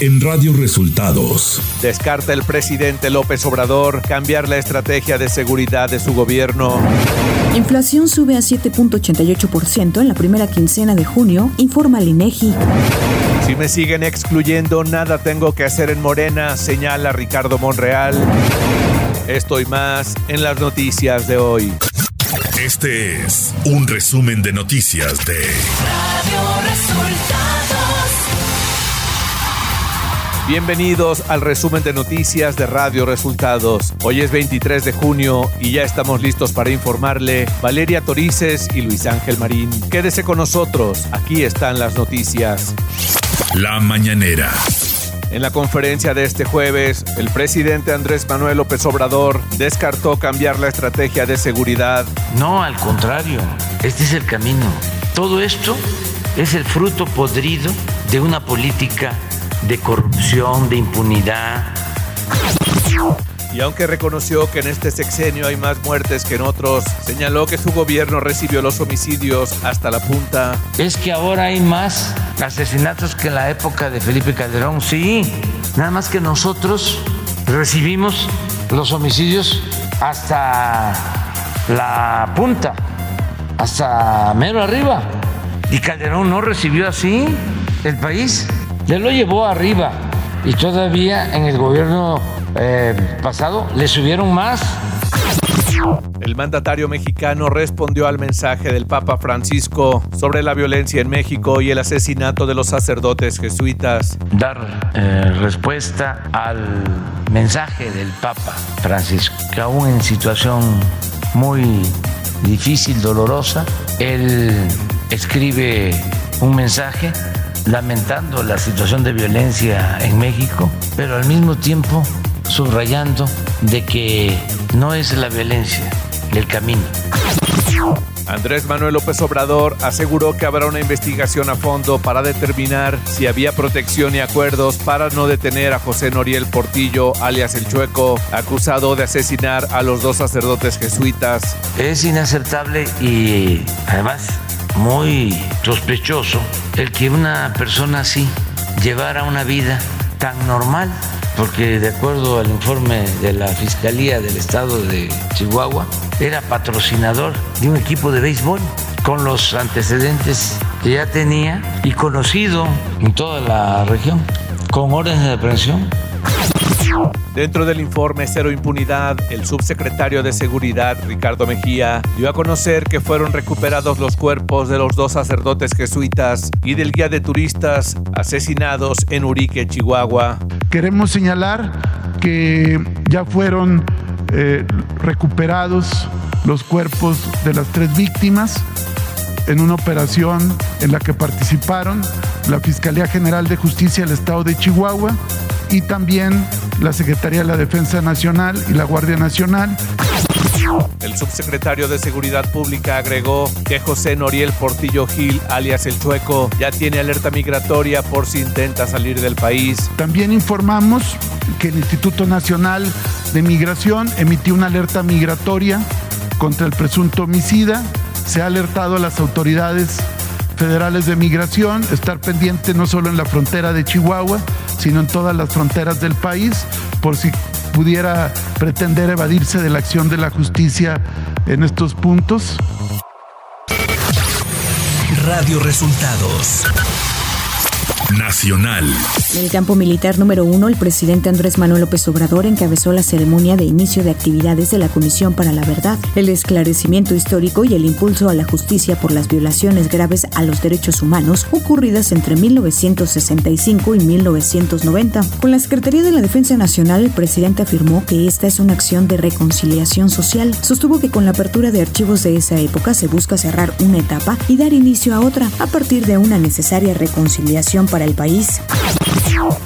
en Radio Resultados. Descarta el presidente López Obrador cambiar la estrategia de seguridad de su gobierno. Inflación sube a 7.88% en la primera quincena de junio, informa el INEGI. Si me siguen excluyendo, nada tengo que hacer en Morena, señala Ricardo Monreal. Estoy más en las noticias de hoy. Este es un resumen de noticias de Bienvenidos al resumen de noticias de Radio Resultados. Hoy es 23 de junio y ya estamos listos para informarle Valeria Torices y Luis Ángel Marín. Quédese con nosotros, aquí están las noticias. La mañanera. En la conferencia de este jueves, el presidente Andrés Manuel López Obrador descartó cambiar la estrategia de seguridad. No, al contrario, este es el camino. Todo esto es el fruto podrido de una política de corrupción, de impunidad. Y aunque reconoció que en este sexenio hay más muertes que en otros, señaló que su gobierno recibió los homicidios hasta la punta. Es que ahora hay más asesinatos que en la época de Felipe Calderón, sí. Nada más que nosotros recibimos los homicidios hasta la punta, hasta mero arriba. Y Calderón no recibió así el país, le lo llevó arriba. Y todavía en el gobierno eh, pasado le subieron más. El mandatario mexicano respondió al mensaje del Papa Francisco sobre la violencia en México y el asesinato de los sacerdotes jesuitas. Dar eh, respuesta al mensaje del Papa Francisco, que aún en situación muy difícil, dolorosa, él escribe un mensaje lamentando la situación de violencia en México, pero al mismo tiempo subrayando de que no es la violencia el camino. Andrés Manuel López Obrador aseguró que habrá una investigación a fondo para determinar si había protección y acuerdos para no detener a José Noriel Portillo, alias El Chueco, acusado de asesinar a los dos sacerdotes jesuitas. Es inaceptable y además muy sospechoso el que una persona así llevara una vida tan normal porque de acuerdo al informe de la Fiscalía del Estado de Chihuahua, era patrocinador de un equipo de béisbol con los antecedentes que ya tenía y conocido en toda la región, con órdenes de aprehensión. Dentro del informe Cero Impunidad, el subsecretario de Seguridad, Ricardo Mejía, dio a conocer que fueron recuperados los cuerpos de los dos sacerdotes jesuitas y del guía de turistas asesinados en Urique, Chihuahua. Queremos señalar que ya fueron eh, recuperados los cuerpos de las tres víctimas en una operación en la que participaron la Fiscalía General de Justicia del Estado de Chihuahua y también la Secretaría de la Defensa Nacional y la Guardia Nacional. El subsecretario de Seguridad Pública agregó que José Noriel Portillo Gil, alias El Chueco, ya tiene alerta migratoria por si intenta salir del país. También informamos que el Instituto Nacional de Migración emitió una alerta migratoria contra el presunto homicida. Se ha alertado a las autoridades federales de migración, estar pendiente no solo en la frontera de Chihuahua, sino en todas las fronteras del país, por si pudiera pretender evadirse de la acción de la justicia en estos puntos. Radio Resultados Nacional. En el campo militar número uno, el presidente Andrés Manuel López Obrador encabezó la ceremonia de inicio de actividades de la Comisión para la Verdad, el esclarecimiento histórico y el impulso a la justicia por las violaciones graves a los derechos humanos ocurridas entre 1965 y 1990. Con la Secretaría de la Defensa Nacional, el presidente afirmó que esta es una acción de reconciliación social. Sostuvo que con la apertura de archivos de esa época se busca cerrar una etapa y dar inicio a otra a partir de una necesaria reconciliación para el país.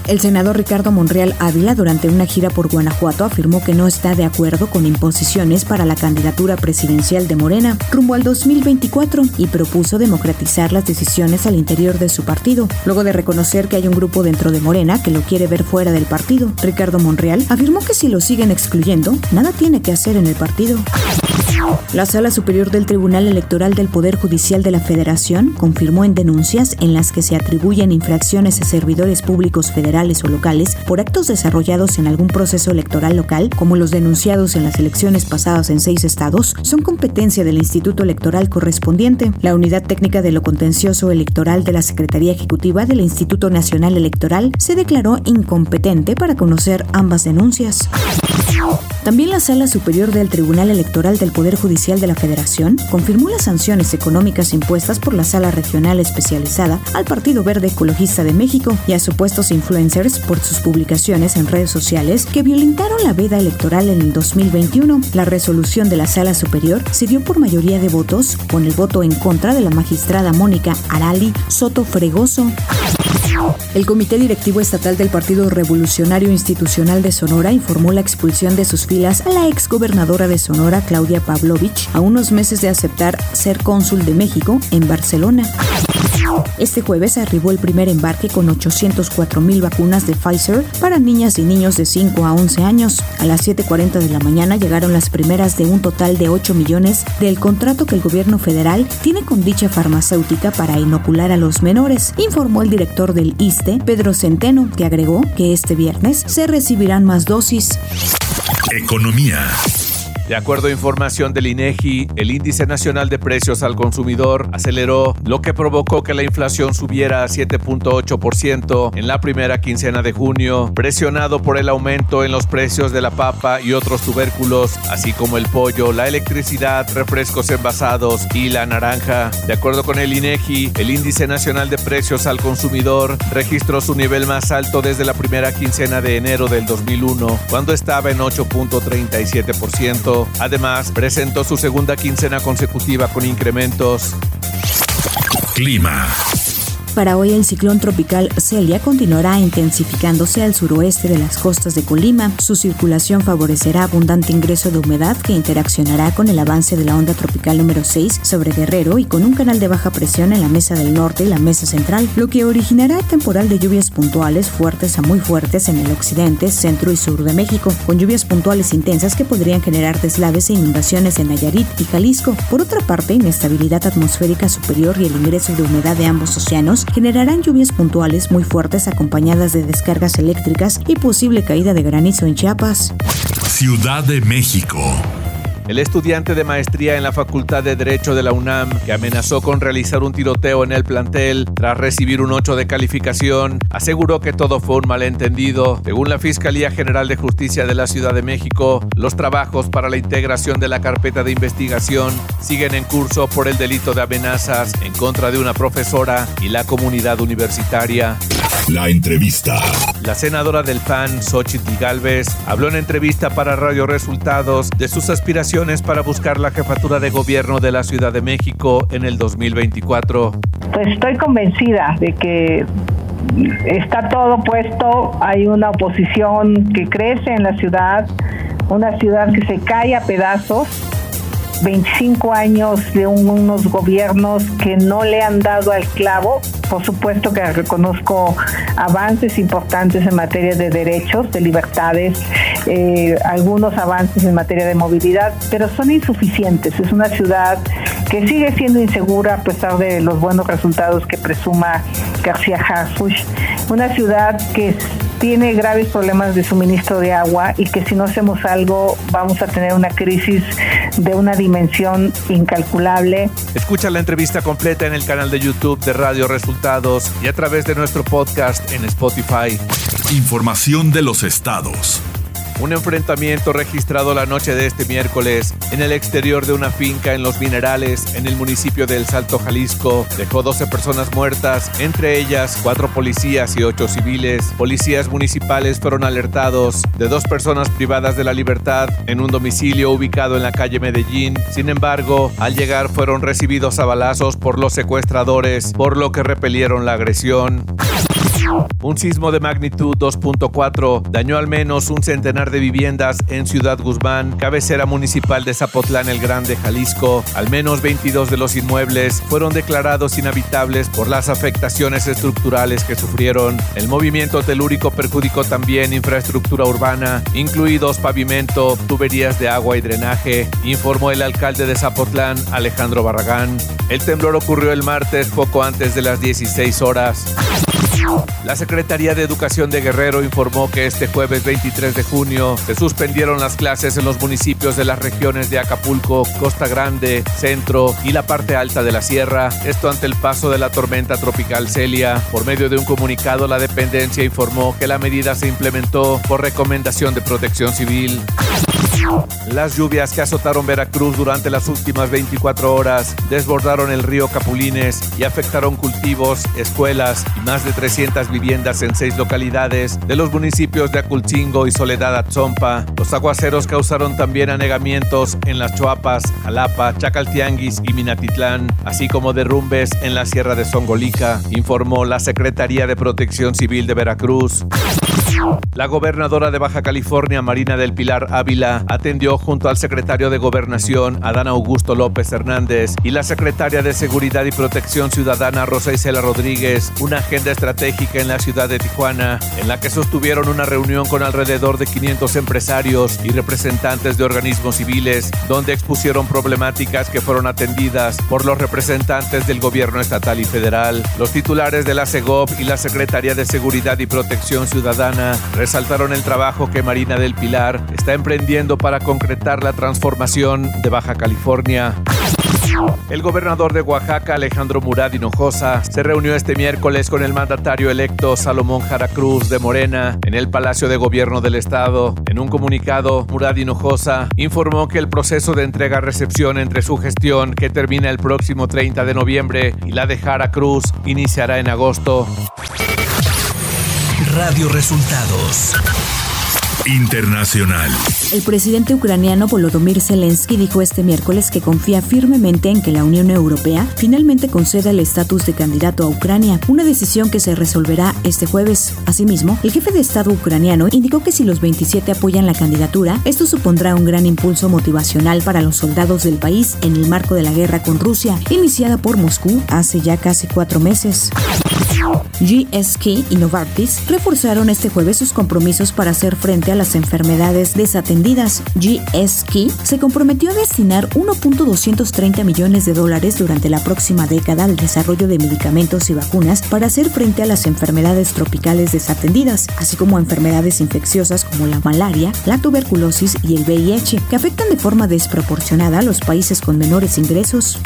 El senador Ricardo Monreal Ávila, durante una gira por Guanajuato, afirmó que no está de acuerdo con imposiciones para la candidatura presidencial de Morena rumbo al 2024 y propuso democratizar las decisiones al interior de su partido. Luego de reconocer que hay un grupo dentro de Morena que lo quiere ver fuera del partido, Ricardo Monreal afirmó que si lo siguen excluyendo, nada tiene que hacer en el partido. La Sala Superior del Tribunal Electoral del Poder Judicial de la Federación confirmó en denuncias en las que se atribuyen infracciones a servidores públicos públicos federales o locales por actos desarrollados en algún proceso electoral local, como los denunciados en las elecciones pasadas en seis estados, son competencia del Instituto Electoral correspondiente. La Unidad Técnica de lo Contencioso Electoral de la Secretaría Ejecutiva del Instituto Nacional Electoral se declaró incompetente para conocer ambas denuncias. También la Sala Superior del Tribunal Electoral del Poder Judicial de la Federación confirmó las sanciones económicas impuestas por la Sala Regional Especializada al Partido Verde Ecologista de México y a supuestos influencers por sus publicaciones en redes sociales que violentaron la veda electoral en el 2021. La resolución de la Sala Superior se dio por mayoría de votos, con el voto en contra de la magistrada Mónica Arali Soto Fregoso. El Comité Directivo Estatal del Partido Revolucionario Institucional de Sonora informó la expulsión de sus filas a la exgobernadora de Sonora, Claudia Pavlovich, a unos meses de aceptar ser cónsul de México en Barcelona. Este jueves arribó el primer embarque con 804 mil vacunas de Pfizer para niñas y niños de 5 a 11 años. A las 7.40 de la mañana llegaron las primeras de un total de 8 millones del contrato que el gobierno federal tiene con dicha farmacéutica para inocular a los menores, informó el director del ISTE, Pedro Centeno, que agregó que este viernes se recibirán más dosis. Economía. De acuerdo a información del INEGI, el índice nacional de precios al consumidor aceleró, lo que provocó que la inflación subiera a 7.8% en la primera quincena de junio, presionado por el aumento en los precios de la papa y otros tubérculos, así como el pollo, la electricidad, refrescos envasados y la naranja. De acuerdo con el INEGI, el índice nacional de precios al consumidor registró su nivel más alto desde la primera quincena de enero del 2001, cuando estaba en 8.37%. Además, presentó su segunda quincena consecutiva con incrementos. Clima. Para hoy el ciclón tropical Celia continuará intensificándose al suroeste de las costas de Colima. Su circulación favorecerá abundante ingreso de humedad que interaccionará con el avance de la onda tropical número 6 sobre Guerrero y con un canal de baja presión en la mesa del norte y la mesa central, lo que originará temporal de lluvias puntuales fuertes a muy fuertes en el occidente, centro y sur de México, con lluvias puntuales intensas que podrían generar deslaves e inundaciones en Nayarit y Jalisco. Por otra parte, inestabilidad atmosférica superior y el ingreso de humedad de ambos océanos generarán lluvias puntuales muy fuertes acompañadas de descargas eléctricas y posible caída de granizo en Chiapas. Ciudad de México. El estudiante de maestría en la Facultad de Derecho de la UNAM, que amenazó con realizar un tiroteo en el plantel tras recibir un 8 de calificación, aseguró que todo fue un malentendido. Según la Fiscalía General de Justicia de la Ciudad de México, los trabajos para la integración de la carpeta de investigación siguen en curso por el delito de amenazas en contra de una profesora y la comunidad universitaria. La entrevista. La senadora del PAN, Xochitl Galvez, habló en entrevista para Radio Resultados de sus aspiraciones para buscar la jefatura de gobierno de la Ciudad de México en el 2024. Pues estoy convencida de que está todo puesto, hay una oposición que crece en la ciudad, una ciudad que se cae a pedazos 25 años de unos gobiernos que no le han dado al clavo. Por supuesto que reconozco avances importantes en materia de derechos, de libertades, eh, algunos avances en materia de movilidad, pero son insuficientes. Es una ciudad que sigue siendo insegura a pesar de los buenos resultados que presuma García Harfuch. Una ciudad que tiene graves problemas de suministro de agua y que si no hacemos algo vamos a tener una crisis de una dimensión incalculable. Escucha la entrevista completa en el canal de YouTube de Radio Resultados y a través de nuestro podcast en Spotify. Información de los estados. Un enfrentamiento registrado la noche de este miércoles en el exterior de una finca en Los Minerales, en el municipio de El Salto, Jalisco, dejó 12 personas muertas, entre ellas cuatro policías y ocho civiles. Policías municipales fueron alertados de dos personas privadas de la libertad en un domicilio ubicado en la calle Medellín. Sin embargo, al llegar fueron recibidos a balazos por los secuestradores, por lo que repelieron la agresión. Un sismo de magnitud 2.4 dañó al menos un centenar de viviendas en Ciudad Guzmán, cabecera municipal de Zapotlán el Grande, Jalisco. Al menos 22 de los inmuebles fueron declarados inhabitables por las afectaciones estructurales que sufrieron. El movimiento telúrico perjudicó también infraestructura urbana, incluidos pavimento, tuberías de agua y drenaje, informó el alcalde de Zapotlán, Alejandro Barragán. El temblor ocurrió el martes poco antes de las 16 horas. La Secretaría de Educación de Guerrero informó que este jueves 23 de junio se suspendieron las clases en los municipios de las regiones de Acapulco, Costa Grande, Centro y la parte alta de la Sierra, esto ante el paso de la tormenta tropical Celia. Por medio de un comunicado, la dependencia informó que la medida se implementó por recomendación de protección civil. Las lluvias que azotaron Veracruz durante las últimas 24 horas desbordaron el río Capulines y afectaron cultivos, escuelas y más de 300 viviendas en seis localidades de los municipios de Aculchingo y Soledad Atzompa. Los aguaceros causaron también anegamientos en las Choapas, Jalapa, Chacaltianguis y Minatitlán, así como derrumbes en la Sierra de Songolica, informó la Secretaría de Protección Civil de Veracruz. La gobernadora de Baja California, Marina del Pilar Ávila, atendió junto al secretario de Gobernación, Adán Augusto López Hernández, y la secretaria de Seguridad y Protección Ciudadana, Rosa Isela Rodríguez, una agenda estratégica en la ciudad de Tijuana, en la que sostuvieron una reunión con alrededor de 500 empresarios y representantes de organismos civiles, donde expusieron problemáticas que fueron atendidas por los representantes del gobierno estatal y federal. Los titulares de la CEGOP y la Secretaría de Seguridad y Protección Ciudadana resaltaron el trabajo que Marina del Pilar está emprendiendo para concretar la transformación de Baja California. El gobernador de Oaxaca, Alejandro Murad Hinojosa, se reunió este miércoles con el mandatario electo Salomón Jara Cruz de Morena en el Palacio de Gobierno del Estado. En un comunicado, Murad Hinojosa informó que el proceso de entrega-recepción entre su gestión, que termina el próximo 30 de noviembre, y la de Jara Cruz iniciará en agosto. Radio Resultados. Internacional. El presidente ucraniano Volodymyr Zelensky dijo este miércoles que confía firmemente en que la Unión Europea finalmente conceda el estatus de candidato a Ucrania, una decisión que se resolverá este jueves. Asimismo, el jefe de Estado ucraniano indicó que si los 27 apoyan la candidatura, esto supondrá un gran impulso motivacional para los soldados del país en el marco de la guerra con Rusia, iniciada por Moscú hace ya casi cuatro meses. GSK y Novartis reforzaron este jueves sus compromisos para hacer frente a las enfermedades desatendidas. GSK se comprometió a destinar 1.230 millones de dólares durante la próxima década al desarrollo de medicamentos y vacunas para hacer frente a las enfermedades tropicales desatendidas, así como a enfermedades infecciosas como la malaria, la tuberculosis y el VIH, que afectan de forma desproporcionada a los países con menores ingresos.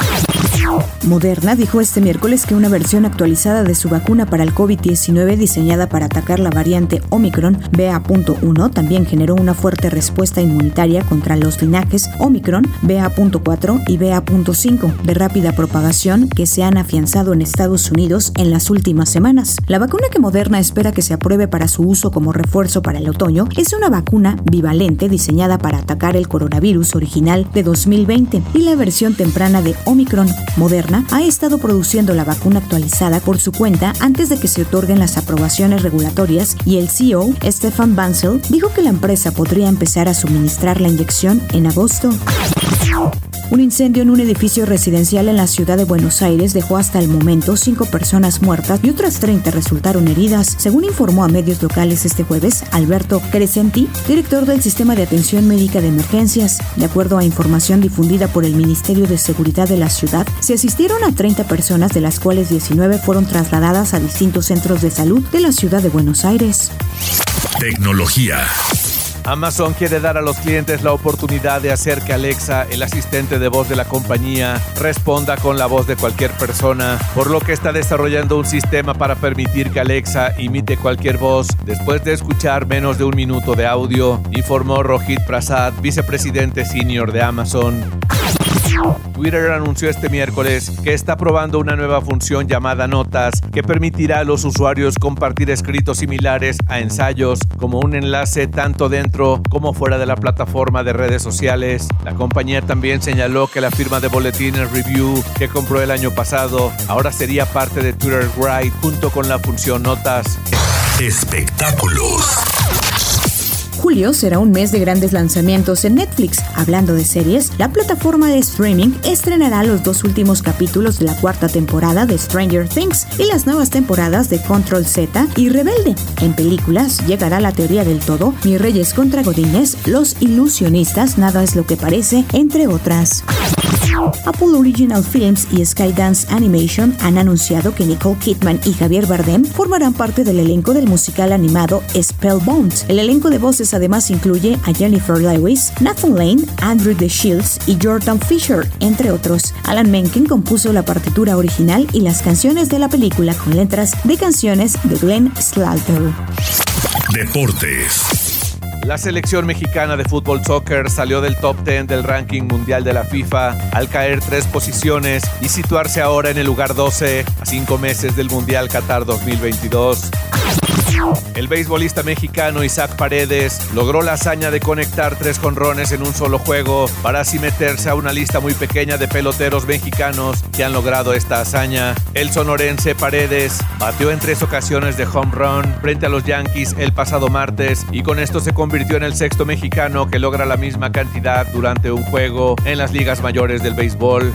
Moderna dijo este miércoles que una versión actualizada de su vacuna para el COVID-19 diseñada para atacar la variante Omicron BA.1 también generó una fuerte respuesta inmunitaria contra los linajes Omicron BA.4 y BA.5 de rápida propagación que se han afianzado en Estados Unidos en las últimas semanas. La vacuna que Moderna espera que se apruebe para su uso como refuerzo para el otoño es una vacuna bivalente diseñada para atacar el coronavirus original de 2020 y la versión temprana de Omicron. Moderna ha estado produciendo la vacuna actualizada por su cuenta antes de que se otorguen las aprobaciones regulatorias y el CEO, Stefan Bancel, dijo que la empresa podría empezar a suministrar la inyección en agosto. Un incendio en un edificio residencial en la ciudad de Buenos Aires dejó hasta el momento cinco personas muertas y otras 30 resultaron heridas, según informó a medios locales este jueves Alberto Crescenti, director del Sistema de Atención Médica de Emergencias. De acuerdo a información difundida por el Ministerio de Seguridad de la ciudad, se asistieron a 30 personas, de las cuales 19 fueron trasladadas a distintos centros de salud de la ciudad de Buenos Aires. Tecnología. Amazon quiere dar a los clientes la oportunidad de hacer que Alexa, el asistente de voz de la compañía, responda con la voz de cualquier persona, por lo que está desarrollando un sistema para permitir que Alexa imite cualquier voz después de escuchar menos de un minuto de audio, informó Rohit Prasad, vicepresidente senior de Amazon. Twitter anunció este miércoles que está probando una nueva función llamada Notas que permitirá a los usuarios compartir escritos similares a ensayos como un enlace tanto dentro como fuera de la plataforma de redes sociales. La compañía también señaló que la firma de boletines Review que compró el año pasado ahora sería parte de Twitter Write junto con la función Notas. Espectáculos. Julio será un mes de grandes lanzamientos en Netflix. Hablando de series, la plataforma de streaming estrenará los dos últimos capítulos de la cuarta temporada de Stranger Things y las nuevas temporadas de Control Z y Rebelde. En películas llegará la teoría del todo, Mi Reyes contra Godines, Los Ilusionistas, Nada es lo que parece, entre otras. Apple Original Films y Skydance Animation han anunciado que Nicole Kidman y Javier Bardem formarán parte del elenco del musical animado Spellbound. El elenco de voces además incluye a Jennifer Lewis, Nathan Lane, Andrew De Shields y Jordan Fisher, entre otros. Alan Menken compuso la partitura original y las canciones de la película con letras de canciones de Glenn Slater. Deportes. La selección mexicana de fútbol soccer salió del top 10 del ranking mundial de la FIFA al caer tres posiciones y situarse ahora en el lugar 12 a cinco meses del Mundial Qatar 2022. El beisbolista mexicano Isaac Paredes logró la hazaña de conectar tres jonrones en un solo juego para así meterse a una lista muy pequeña de peloteros mexicanos que han logrado esta hazaña. El sonorense Paredes batió en tres ocasiones de home run frente a los Yankees el pasado martes y con esto se convirtió en el sexto mexicano que logra la misma cantidad durante un juego en las ligas mayores del béisbol.